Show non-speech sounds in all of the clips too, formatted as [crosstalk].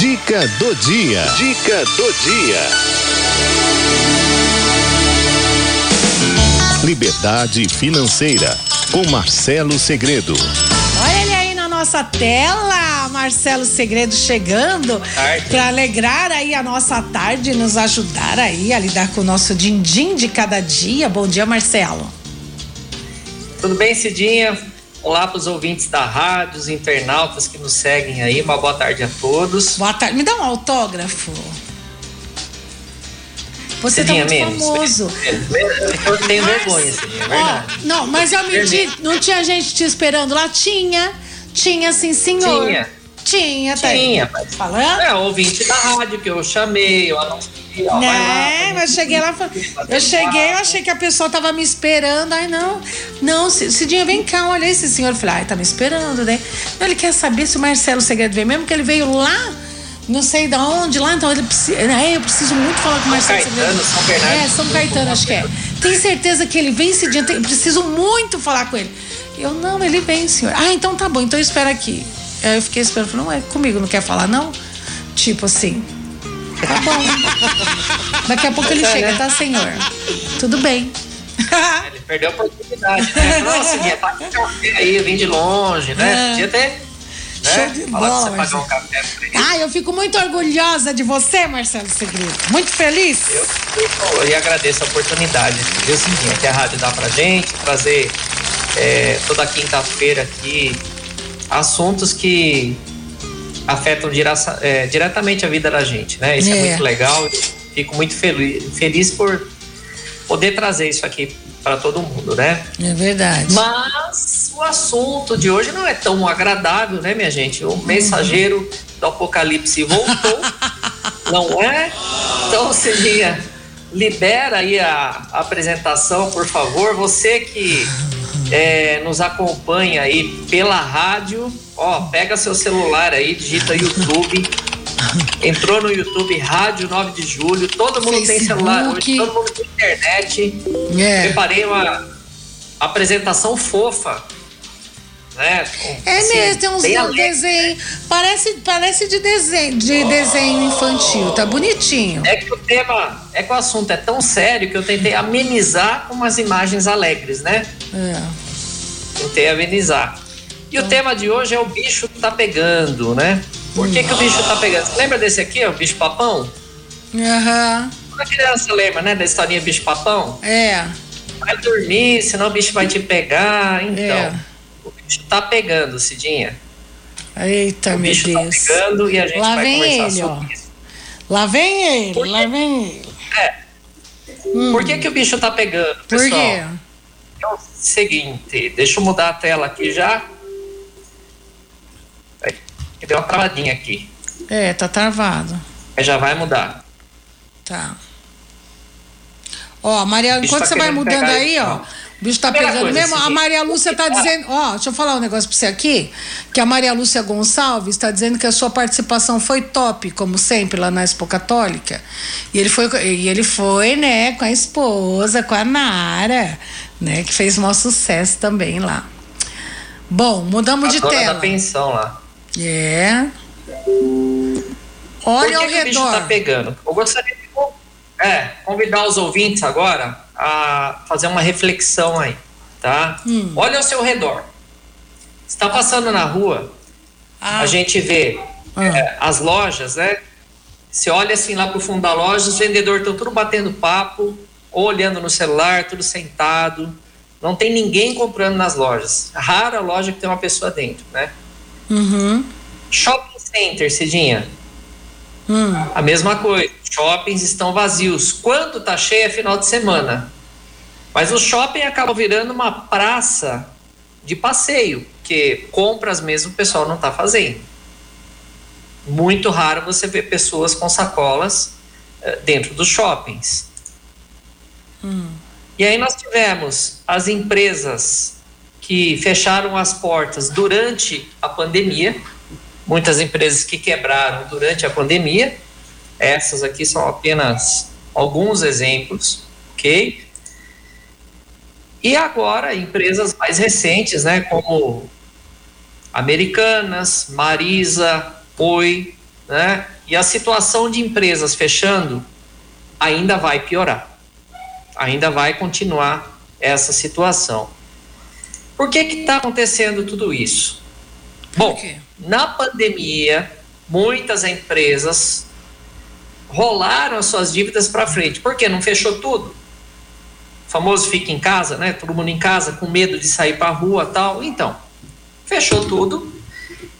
Dica do dia. Dica do dia. Liberdade financeira com Marcelo Segredo. Olha ele aí na nossa tela, Marcelo Segredo chegando para alegrar aí a nossa tarde, nos ajudar aí a lidar com o nosso din-din de cada dia. Bom dia, Marcelo. Tudo bem, Cidinha? Olá para os ouvintes da rádio, os internautas que nos seguem aí. Uma boa tarde a todos. Boa tarde. Me dá um autógrafo. Você tá muito menos, famoso. [laughs] Eu tenho vergonha, Cidinha, é verdade. Oh, não, mas eu me não tinha gente te esperando lá? Tinha. Tinha, sim, senhor. Tinha. Tinha, tá Tinha, mas falando? É, ouvinte da rádio que eu chamei, eu anunciei. Ó, né, mas eu cheguei lá, eu cheguei, eu achei que a pessoa tava me esperando, aí não, não, Cidinha, vem cá, olha esse senhor, eu falei, ai, tá me esperando, né? Ele quer saber se o Marcelo Segredo veio mesmo, que ele veio lá não sei de onde lá, então ele precisa. É, eu preciso muito falar com o Marcelo São Caetano, São Bernardo. É, São Caetano, acho que é. Tem certeza que ele vem esse dia? Eu preciso muito falar com ele. Eu, não, ele vem, senhor. Ah, então tá bom, então espera aqui. Aí eu fiquei esperando, falei, não é comigo, não quer falar, não? Tipo assim. Tá bom. Daqui a pouco ele é, chega, né? tá, senhor? Tudo bem. [laughs] Ele perdeu a oportunidade, né? Nossa, ia tá com café aí, eu vim de longe, né? É. Podia ter né? Show de bola. Um café ah, eu fico muito orgulhosa de você, Marcelo Segredo. Muito feliz. Eu, eu, eu agradeço a oportunidade, viu, Cidinha, que a rádio dá pra gente, trazer é, toda quinta-feira aqui assuntos que afetam é, diretamente a vida da gente, né? Isso é, é muito legal. Fico muito feliz, feliz por poder trazer isso aqui para todo mundo, né? É verdade. Mas o assunto de hoje não é tão agradável, né, minha gente? O mensageiro do Apocalipse voltou, [laughs] não é? Então, Celinha, libera aí a apresentação, por favor. Você que é, nos acompanha aí pela rádio, ó, pega seu celular aí, digita YouTube. Entrou no YouTube Rádio 9 de Julho, todo mundo Facebook. tem celular hoje, todo mundo tem internet. É. Preparei uma apresentação fofa. Né? É assim, mesmo, tem uns desenhos. Desenho, parece, parece de desenho, de desenho infantil, tá bonitinho. É que o tema, é que o assunto é tão sério que eu tentei amenizar com umas imagens alegres, né? É. Tentei amenizar. E o tema de hoje é o bicho tá pegando, né? Por que, que o bicho tá pegando? Você lembra desse aqui, o bicho papão? Aham. Uhum. A criança lembra, né, da historinha bicho papão? É. Vai dormir, senão o bicho vai te pegar. Então, é. o bicho tá pegando, Cidinha. Eita, o meu bicho tá Deus. tá pegando e a gente lá vai vem conversar ele, sobre ó. isso. Lá vem ele, lá vem ele. É. Hum. Por que, que o bicho tá pegando, pessoal? Por quê? É o seguinte, deixa eu mudar a tela aqui já. Deu uma travadinha aqui. É, tá travado. Já vai mudar. Tá. Ó, Maria, enquanto tá você vai mudando aí, ó. O bicho tá pegando coisa, mesmo. A Maria Lúcia tá dizendo, ó, deixa eu falar um negócio pra você aqui, que a Maria Lúcia Gonçalves está dizendo que a sua participação foi top, como sempre, lá na Expo Católica. E ele foi, e ele foi, né, com a esposa, com a Nara, né, que fez um sucesso também lá. Bom, mudamos a de dona tela. da pensão lá. É. Olha Por que ao que redor. o bicho tá pegando? Eu gostaria de é, convidar os ouvintes agora a fazer uma reflexão aí, tá? Hum. Olha ao seu redor. Está passando na rua, ah. a gente vê ah. é, as lojas, né? Você olha assim lá pro fundo da loja, os vendedores estão tudo batendo papo, ou olhando no celular, tudo sentado. Não tem ninguém comprando nas lojas. Rara loja que tem uma pessoa dentro, né? Uhum. Shopping center, Cidinha. Hum. A mesma coisa. Shoppings estão vazios. Quando está cheio é final de semana. Mas o shopping acaba virando uma praça de passeio, que compras mesmo o pessoal não está fazendo. Muito raro você ver pessoas com sacolas uh, dentro dos shoppings. Hum. E aí nós tivemos as empresas que fecharam as portas durante a pandemia, muitas empresas que quebraram durante a pandemia. Essas aqui são apenas alguns exemplos, ok? E agora empresas mais recentes, né, como Americanas, Marisa, Oi, né? E a situação de empresas fechando ainda vai piorar. Ainda vai continuar essa situação. Por que está acontecendo tudo isso? Bom, na pandemia, muitas empresas rolaram as suas dívidas para frente. Por quê? Não fechou tudo. O famoso fica em casa, né? Todo mundo em casa com medo de sair para a rua tal. Então, fechou tudo.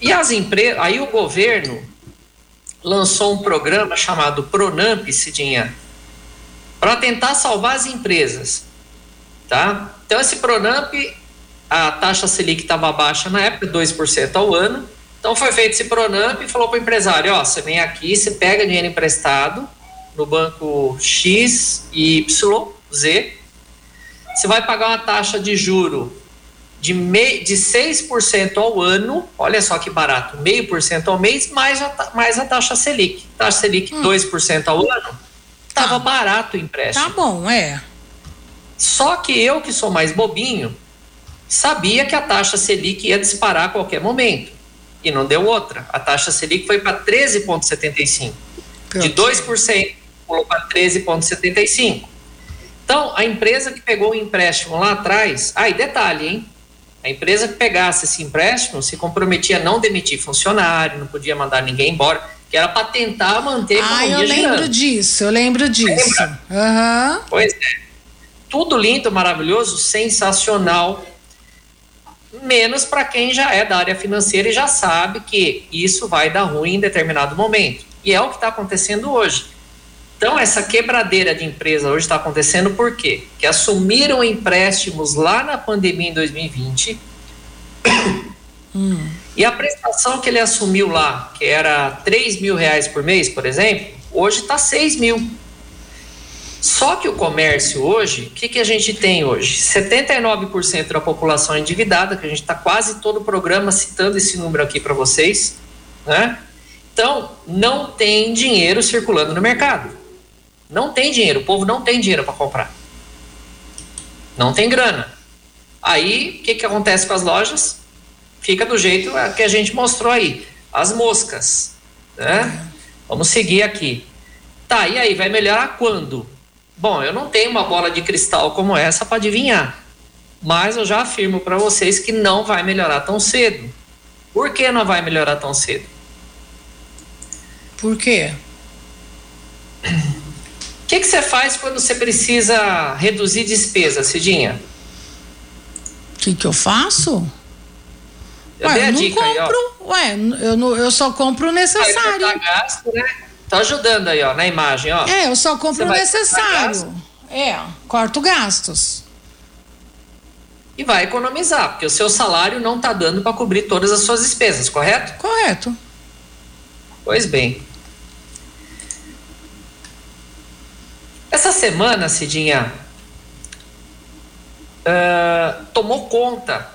E as empresas, aí o governo lançou um programa chamado Pronamp, Cidinha, para tentar salvar as empresas, tá? Então esse Pronamp, a taxa Selic estava baixa na época, 2% ao ano, então foi feito esse Pronamp e falou para o empresário, ó, você vem aqui, você pega dinheiro emprestado no banco X, Y, Z, você vai pagar uma taxa de juro de, me, de 6% ao ano, olha só que barato, meio por cento ao mês, mais a, mais a taxa Selic. Taxa Selic hum. 2% ao ano, estava tá. barato o empréstimo. Tá bom, é. Só que eu, que sou mais bobinho, sabia que a taxa Selic ia disparar a qualquer momento. E não deu outra. A taxa Selic foi para 13,75%. De 2%, pulou para 13,75%. Então, a empresa que pegou o empréstimo lá atrás. Ah, e detalhe, hein? A empresa que pegasse esse empréstimo se comprometia a não demitir funcionário, não podia mandar ninguém embora, que era para tentar manter a ah, economia Ah, eu lembro girando. disso, eu lembro disso. Uhum. Pois é. Tudo lindo, maravilhoso, sensacional, menos para quem já é da área financeira e já sabe que isso vai dar ruim em determinado momento. E é o que está acontecendo hoje. Então, essa quebradeira de empresa hoje está acontecendo por quê? Que assumiram empréstimos lá na pandemia em 2020. [coughs] Hum. E a prestação que ele assumiu lá, que era 3 mil reais por mês, por exemplo, hoje está 6 mil. Só que o comércio hoje, o que, que a gente tem hoje? 79% da população endividada, que a gente está quase todo o programa citando esse número aqui para vocês, né? Então, não tem dinheiro circulando no mercado. Não tem dinheiro, o povo não tem dinheiro para comprar. Não tem grana. Aí, o que, que acontece com as lojas? Fica do jeito que a gente mostrou aí. As moscas. Né? Vamos seguir aqui. Tá, e aí, vai melhorar quando? Bom, eu não tenho uma bola de cristal como essa para adivinhar. Mas eu já afirmo para vocês que não vai melhorar tão cedo. Por que não vai melhorar tão cedo? Por quê? que, que você faz quando você precisa reduzir despesa, Cidinha? O que, que eu faço? Eu Ué, eu não compro. Aí. Ué, eu, não, eu só compro o necessário. Aí, gasto, né? Tá ajudando aí, ó, na imagem, ó. É, eu só compro o necessário. É, corto gastos. E vai economizar, porque o seu salário não tá dando para cobrir todas as suas despesas, correto? Correto. Pois bem. Essa semana, Cidinha, uh, tomou conta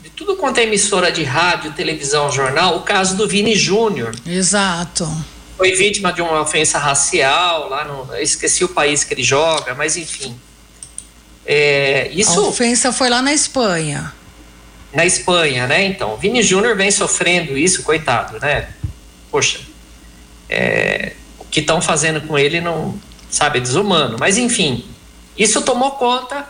de tudo quanto é emissora de rádio, televisão, jornal, o caso do Vini Júnior. Exato. Foi vítima de uma ofensa racial lá no. esqueci o país que ele joga, mas enfim. É, isso, a ofensa foi lá na Espanha. Na Espanha, né? Então, Vini Júnior vem sofrendo isso, coitado, né? Poxa, é, o que estão fazendo com ele não, sabe, desumano. Mas enfim, isso tomou conta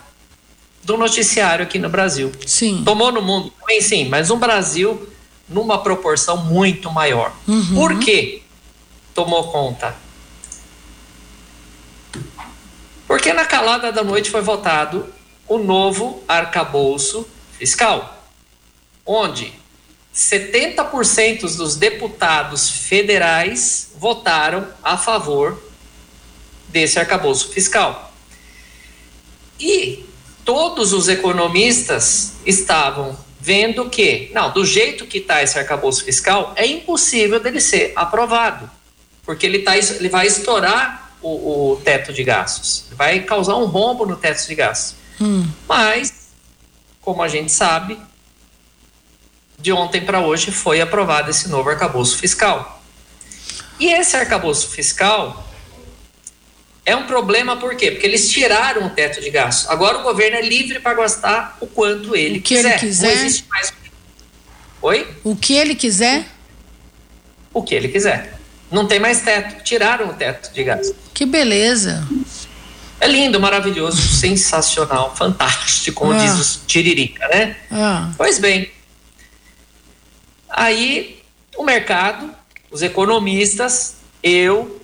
do noticiário aqui no Brasil. Sim. Tomou no mundo também, sim, mas no Brasil numa proporção muito maior. Uhum. Por quê? Tomou conta. Porque na calada da noite foi votado o novo arcabouço fiscal, onde 70% dos deputados federais votaram a favor desse arcabouço fiscal. E todos os economistas estavam vendo que, não, do jeito que está esse arcabouço fiscal, é impossível dele ser aprovado, porque ele, tá, ele vai estourar o, o teto de gastos, vai causar um rombo no teto de gastos. Hum. Mas, como a gente sabe, de ontem para hoje foi aprovado esse novo arcabouço fiscal. E esse arcabouço fiscal é um problema por quê? Porque eles tiraram o teto de gasto. Agora o governo é livre para gastar o quanto ele o que quiser. Ele quiser. Não existe mais. Oi? O que ele quiser? o que ele quiser. Não tem mais teto, tiraram o teto de gás. Que beleza. É lindo, maravilhoso, [laughs] sensacional, fantástico, como ah. diz o Tiririca, né? Ah. Pois bem, aí o mercado, os economistas, eu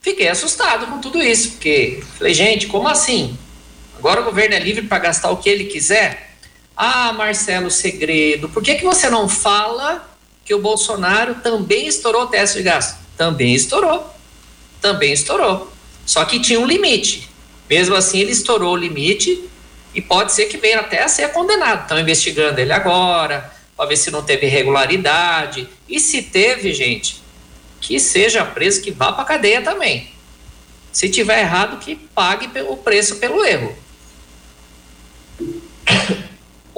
fiquei assustado com tudo isso, porque falei, gente, como assim? Agora o governo é livre para gastar o que ele quiser? Ah, Marcelo Segredo, por que, que você não fala que o Bolsonaro também estourou o teste de gasto? Também estourou. Também estourou. Só que tinha um limite. Mesmo assim, ele estourou o limite e pode ser que venha até a ser condenado. Estão investigando ele agora, para ver se não teve irregularidade. E se teve, gente, que seja preso, que vá para cadeia também. Se tiver errado, que pague o preço pelo erro.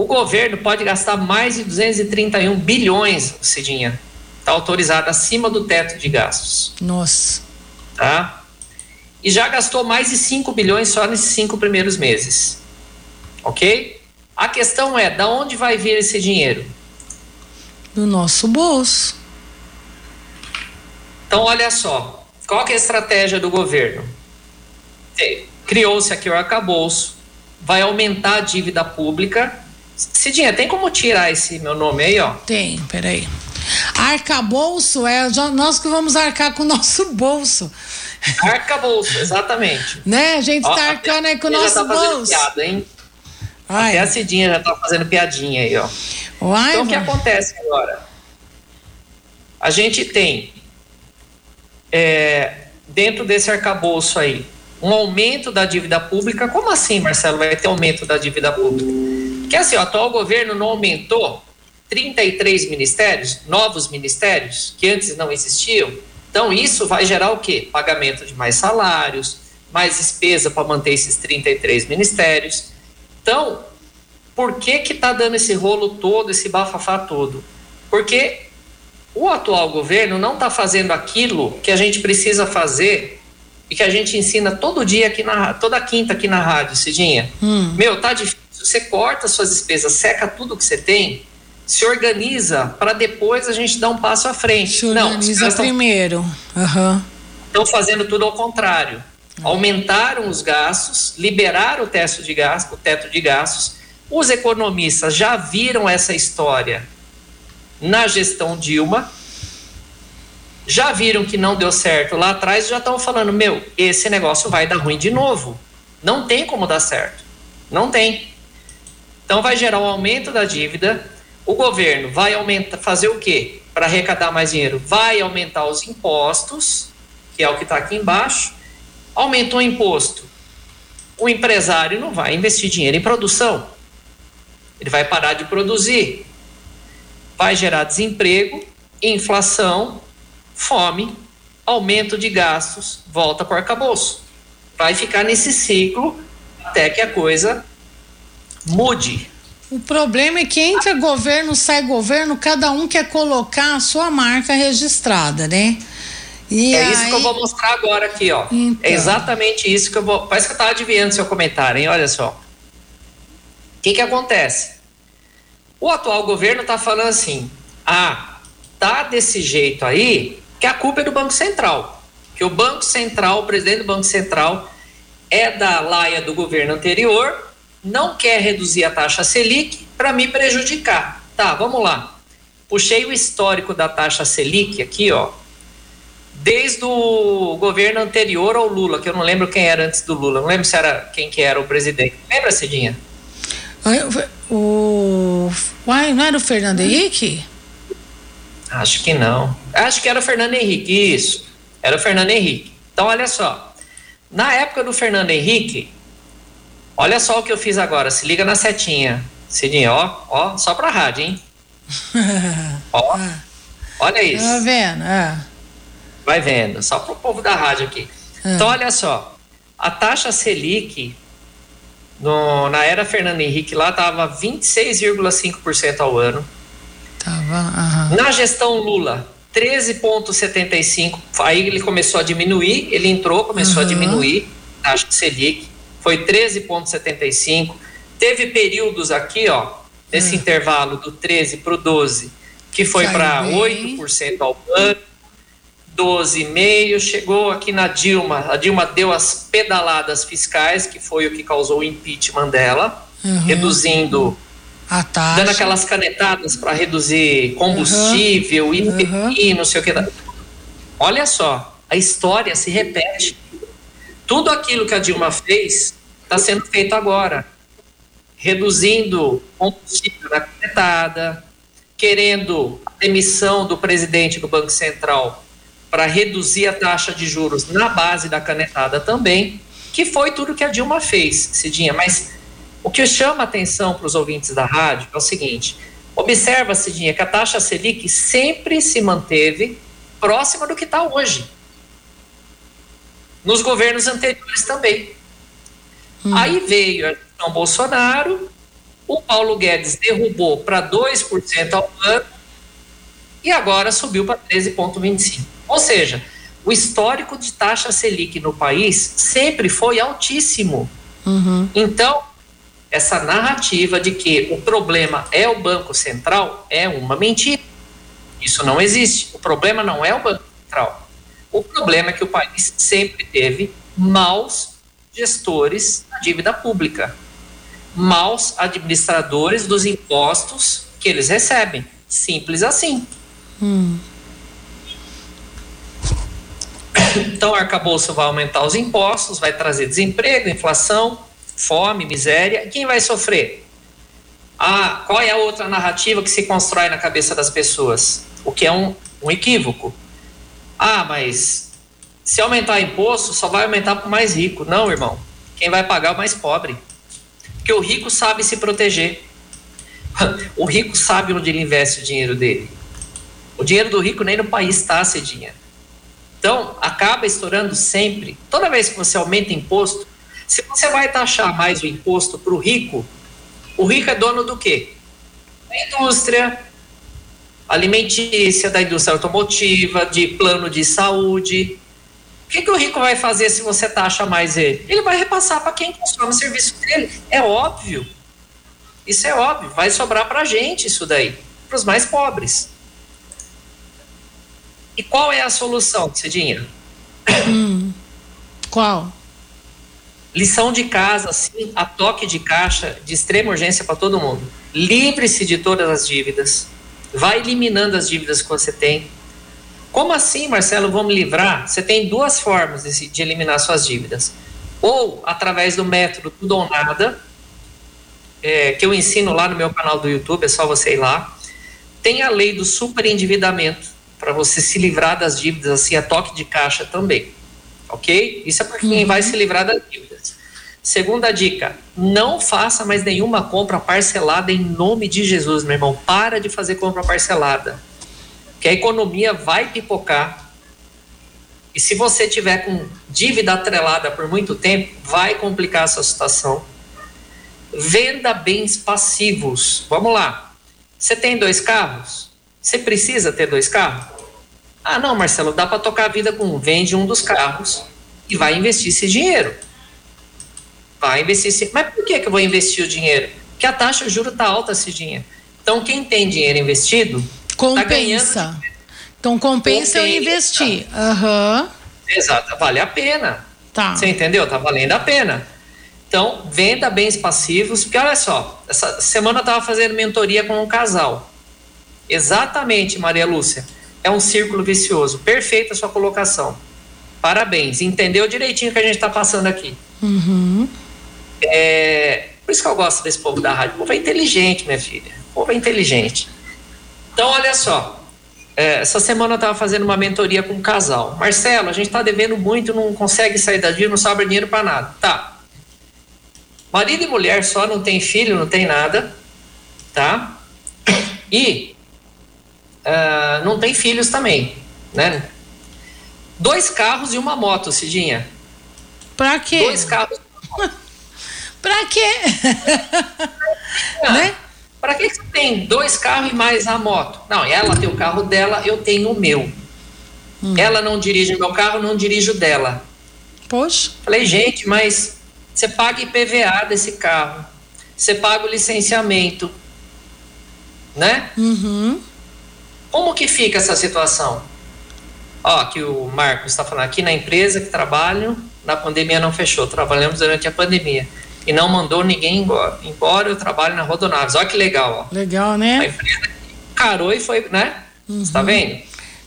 O governo pode gastar mais de 231 bilhões, Cidinha. Está autorizado acima do teto de gastos. Nossa. Tá? E já gastou mais de 5 bilhões só nesses cinco primeiros meses. Ok? A questão é, da onde vai vir esse dinheiro? Do nosso bolso. Então, olha só. Qual é a estratégia do governo? Criou-se aqui o arcabouço, vai aumentar a dívida pública. Cidinha, tem como tirar esse meu nome aí, ó? Tem, peraí. Arcabouço é nós que vamos arcar com o nosso bolso. Arcabouço, exatamente. [laughs] né? A gente ó, tá arcando aí com o nosso já tá bolso. Piada, hein? Ai. Até a Cidinha já tá fazendo piadinha aí, ó. Uai, então, o que acontece agora? A gente tem, é, dentro desse arcabouço aí, um aumento da dívida pública. Como assim, Marcelo, vai ter aumento da dívida pública? Porque assim, o atual governo não aumentou 33 ministérios, novos ministérios, que antes não existiam. Então, isso vai gerar o quê? Pagamento de mais salários, mais despesa para manter esses 33 ministérios. Então, por que que está dando esse rolo todo, esse bafafá todo? Porque o atual governo não está fazendo aquilo que a gente precisa fazer e que a gente ensina todo dia aqui na toda quinta aqui na rádio, Cidinha. Hum. Meu, tá difícil. Você corta suas despesas, seca tudo que você tem, se organiza para depois a gente dar um passo à frente. Se organiza Não, primeiro. Estão uhum. fazendo tudo ao contrário. Uhum. Aumentaram os gastos, liberaram o teto de gastos, o teto de gastos. Os economistas já viram essa história na gestão Dilma já viram que não deu certo lá atrás já estão falando: meu, esse negócio vai dar ruim de novo. Não tem como dar certo. Não tem. Então vai gerar um aumento da dívida. O governo vai aumentar, fazer o quê? Para arrecadar mais dinheiro? Vai aumentar os impostos, que é o que está aqui embaixo. Aumentou o imposto. O empresário não vai investir dinheiro em produção. Ele vai parar de produzir. Vai gerar desemprego, inflação fome, aumento de gastos, volta para o arcabouço. Vai ficar nesse ciclo até que a coisa mude. O problema é que entra governo, sai governo, cada um quer colocar a sua marca registrada, né? E é aí... isso que eu vou mostrar agora aqui, ó. Então. É exatamente isso que eu vou. Parece que eu estava adivinhando seu comentário, hein? Olha só. O que, que acontece? O atual governo está falando assim: ah, tá desse jeito aí, que a culpa é do Banco Central. Que o Banco Central, o presidente do Banco Central, é da laia do governo anterior, não quer reduzir a taxa Selic para me prejudicar. Tá, vamos lá. Puxei o histórico da taxa Selic aqui, ó. Desde o governo anterior ao Lula, que eu não lembro quem era antes do Lula, não lembro se era quem que era o presidente. Lembra, Cidinha? O. Uai, não era o Fernando Henrique? Acho que não. Acho que era o Fernando Henrique, isso. Era o Fernando Henrique. Então, olha só. Na época do Fernando Henrique, olha só o que eu fiz agora. Se liga na setinha. Cidinho, ó, ó, só pra rádio, hein? [laughs] ó, olha isso. Tá vendo? É. Vai vendo, só pro povo da rádio aqui. É. Então, olha só. A taxa Selic no, na era Fernando Henrique lá tava 26,5% ao ano. Tava, Na gestão Lula, 13,75. Aí ele começou a diminuir, ele entrou, começou uhum. a diminuir a taxa Selic, foi 13,75. Teve períodos aqui, ó, nesse uhum. intervalo do 13 para o 12, que foi para 8% ao ano, 12,5%, chegou aqui na Dilma. A Dilma deu as pedaladas fiscais, que foi o que causou o impeachment dela, uhum. reduzindo. A taxa. Dando aquelas canetadas para reduzir combustível, uhum. IPI, uhum. não sei o que. Olha só, a história se repete. Tudo aquilo que a Dilma fez está sendo feito agora. Reduzindo combustível na canetada, querendo a demissão do presidente do Banco Central para reduzir a taxa de juros na base da canetada também, que foi tudo que a Dilma fez, Cidinha. Mas o que chama atenção para os ouvintes da rádio é o seguinte: observa, Cidinha, que a taxa Selic sempre se manteve próxima do que está hoje. Nos governos anteriores também. Hum. Aí veio a gestão Bolsonaro, o Paulo Guedes derrubou para 2% ao ano e agora subiu para 13,25%. Ou seja, o histórico de taxa Selic no país sempre foi altíssimo. Uhum. Então, essa narrativa de que o problema é o Banco Central é uma mentira. Isso não existe. O problema não é o Banco Central. O problema é que o país sempre teve maus gestores da dívida pública, maus administradores dos impostos que eles recebem. Simples assim. Hum. Então, o arcabouço vai aumentar os impostos, vai trazer desemprego, inflação, fome, miséria. Quem vai sofrer? Ah, qual é a outra narrativa que se constrói na cabeça das pessoas? O que é um, um equívoco. Ah, mas se aumentar imposto, só vai aumentar para o mais rico. Não, irmão. Quem vai pagar é o mais pobre. Porque o rico sabe se proteger. [laughs] O rico sabe onde ele investe o dinheiro dele. O dinheiro do rico nem no país está, Cedinha. Então, acaba estourando sempre. Toda vez que você aumenta imposto, se você vai taxar mais o imposto para o rico, o rico é dono do quê? Da indústria alimentícia, da indústria automotiva, de plano de saúde. O que, que o rico vai fazer se você taxa mais ele? Ele vai repassar para quem consome o serviço dele. É óbvio. Isso é óbvio. Vai sobrar para a gente isso daí, para os mais pobres. E qual é a solução, Cidinha? Hum, qual? Lição de casa, assim, a toque de caixa, de extrema urgência para todo mundo. Livre-se de todas as dívidas. Vai eliminando as dívidas que você tem. Como assim, Marcelo, vou me livrar? Você tem duas formas de, de eliminar suas dívidas. Ou através do método tudo ou nada, é, que eu ensino lá no meu canal do YouTube, é só você ir lá. Tem a lei do superendividamento para você se livrar das dívidas, assim, a toque de caixa também. Ok? Isso é para quem uhum. vai se livrar das dívidas. Segunda dica: não faça mais nenhuma compra parcelada em nome de Jesus, meu irmão. Para de fazer compra parcelada. Que a economia vai pipocar. E se você tiver com dívida atrelada por muito tempo, vai complicar a sua situação. Venda bens passivos. Vamos lá. Você tem dois carros? Você precisa ter dois carros? Ah, não, Marcelo, dá para tocar a vida com um. Vende um dos carros e vai investir esse dinheiro. Vai investir esse... Mas por que, que eu vou investir o dinheiro? Porque a taxa de juros está alta, Cidinha. Então, quem tem dinheiro investido. Tá compensa. Tá então, compensa, compensa eu investir. Uhum. Exato, vale a pena. Tá. Você entendeu? Tá valendo a pena. Então, venda bens passivos, porque olha só, essa semana eu estava fazendo mentoria com um casal. Exatamente, Maria Lúcia. É um círculo vicioso. Perfeita a sua colocação. Parabéns. Entendeu direitinho o que a gente está passando aqui. Uhum. É, por isso que eu gosto desse povo da rádio. O povo é inteligente, minha filha. O povo é inteligente. Então, olha só. É, essa semana eu estava fazendo uma mentoria com um casal. Marcelo, a gente está devendo muito, não consegue sair da dívida, não sobra dinheiro para nada. Tá. Marido e mulher só, não tem filho, não tem nada. Tá? E uh, não tem filhos também, né? Dois carros e uma moto, Cidinha. Pra quê? Dois carros. Pra quê? Ah, [laughs] né? Pra que você tem dois carros e mais a moto? Não, ela tem o carro dela, eu tenho o meu. Hum. Ela não dirige o meu carro, não dirijo dela. Poxa. Falei, gente, mas você paga IPVA desse carro. Você paga o licenciamento. Né? Uhum. Como que fica essa situação? Ó, que o Marcos está falando aqui na empresa que trabalho, na pandemia não fechou, trabalhamos durante a pandemia e não mandou ninguém embora. Embora eu trabalho na Rodonaves. Olha que legal, ó. Legal, né? A empresa carou e foi, né? Uhum. Você tá vendo?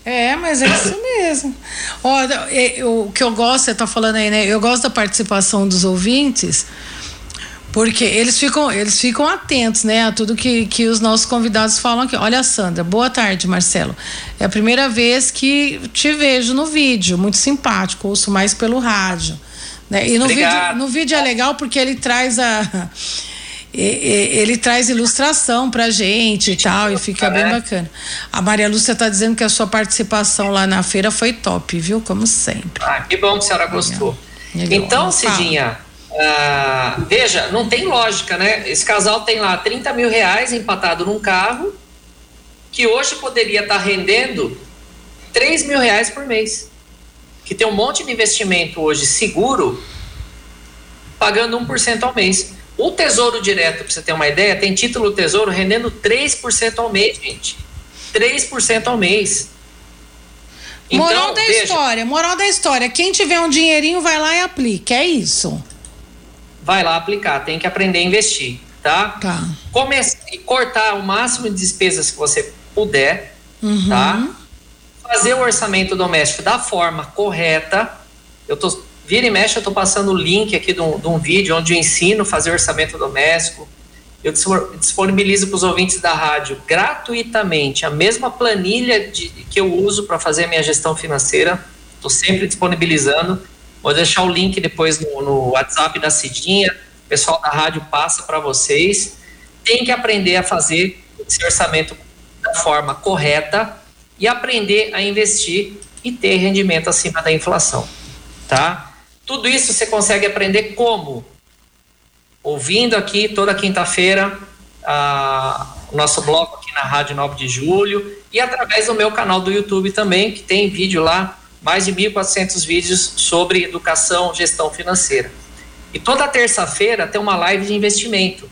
É, mas é isso mesmo. Olha, o que eu gosto, você tá falando aí, né? Eu gosto da participação dos ouvintes, porque eles ficam, eles ficam atentos, né, a tudo que, que os nossos convidados falam aqui. Olha, Sandra, boa tarde, Marcelo. É a primeira vez que te vejo no vídeo, muito simpático, ouço mais pelo rádio. Né? E no vídeo, no vídeo é legal porque ele traz a ele traz ilustração pra gente e tal, e fica bem bacana. A Maria Lúcia tá dizendo que a sua participação lá na feira foi top, viu? Como sempre. Ah, que bom que a senhora gostou. Legal. Então, Cidinha, ah, veja, não tem lógica, né? Esse casal tem lá 30 mil reais empatado num carro, que hoje poderia estar tá rendendo 3 mil reais por mês. Que tem um monte de investimento hoje seguro, pagando 1% ao mês. O Tesouro Direto, para você ter uma ideia, tem título Tesouro rendendo 3% ao mês, gente. 3% ao mês. Então, moral da veja, história, moral da história. Quem tiver um dinheirinho vai lá e aplica, é isso. Vai lá aplicar, tem que aprender a investir, tá? Tá. Comece, cortar o máximo de despesas que você puder, uhum. tá? Fazer o orçamento doméstico da forma correta. Eu tô Vira e mexe, eu estou passando o link aqui de um, de um, vídeo onde eu ensino fazer orçamento doméstico. Eu disponibilizo para os ouvintes da rádio gratuitamente a mesma planilha de, que eu uso para fazer a minha gestão financeira. Estou sempre disponibilizando. Vou deixar o link depois no, no WhatsApp da Cidinha. O pessoal da rádio passa para vocês. Tem que aprender a fazer esse orçamento da forma correta e aprender a investir e ter rendimento acima da inflação, tá? Tudo isso você consegue aprender como? Ouvindo aqui toda quinta-feira o nosso bloco aqui na Rádio 9 de Julho e através do meu canal do YouTube também, que tem vídeo lá, mais de 1.400 vídeos sobre educação, gestão financeira. E toda terça-feira tem uma live de investimento.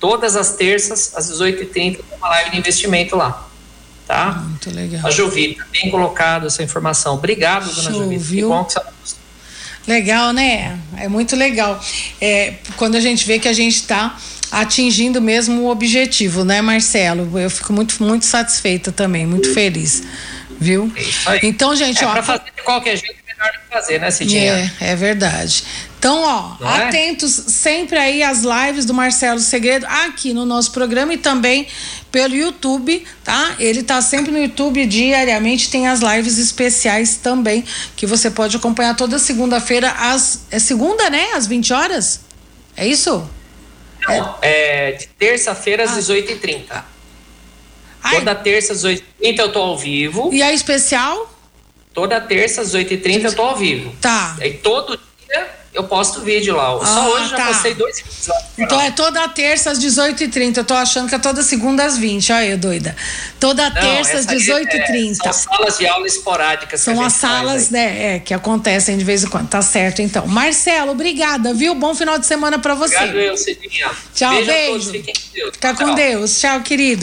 Todas as terças, às 18h30, tem uma live de investimento lá. Tá? Muito legal. A Jovita, bem colocado essa informação. Obrigado, dona Show, Jovita. Que bom que você Legal, né? É muito legal. É, quando a gente vê que a gente está atingindo mesmo o objetivo, né, Marcelo? Eu fico muito, muito satisfeita também, muito feliz, viu? É. Então, gente, é, ó. Pra fazer de qualquer jeito melhor fazer, né, Cidinha? É, é verdade. Então, ó, Não é? atentos é? sempre aí às lives do Marcelo Segredo aqui no nosso programa e também pelo YouTube, tá? Ele tá sempre no YouTube diariamente, tem as lives especiais também, que você pode acompanhar toda segunda-feira às. É segunda, né? Às 20 horas? É isso? Não, é, é de terça-feira às ah. 18h30. Ai. Toda terça às 18h30 eu tô ao vivo. E a especial? Toda terça às 8h30 eu tô ao vivo. Tá. E todo dia eu posto vídeo lá. Ah, Só hoje tá. já postei dois vídeos lá. Então é toda terça às 18h30. Eu tô achando que é toda segunda às 20 Olha eu, doida. Toda Não, terça às 18h30. É, são salas de aula esporádicas. São as salas, né, é, que acontecem de vez em quando. Tá certo, então. Marcelo, obrigada, viu? Bom final de semana para você. Obrigado, eu, Cidinha. Tchau, beijo. beijo. Fiquem com Deus. Fica com Deus. Tchau, querido.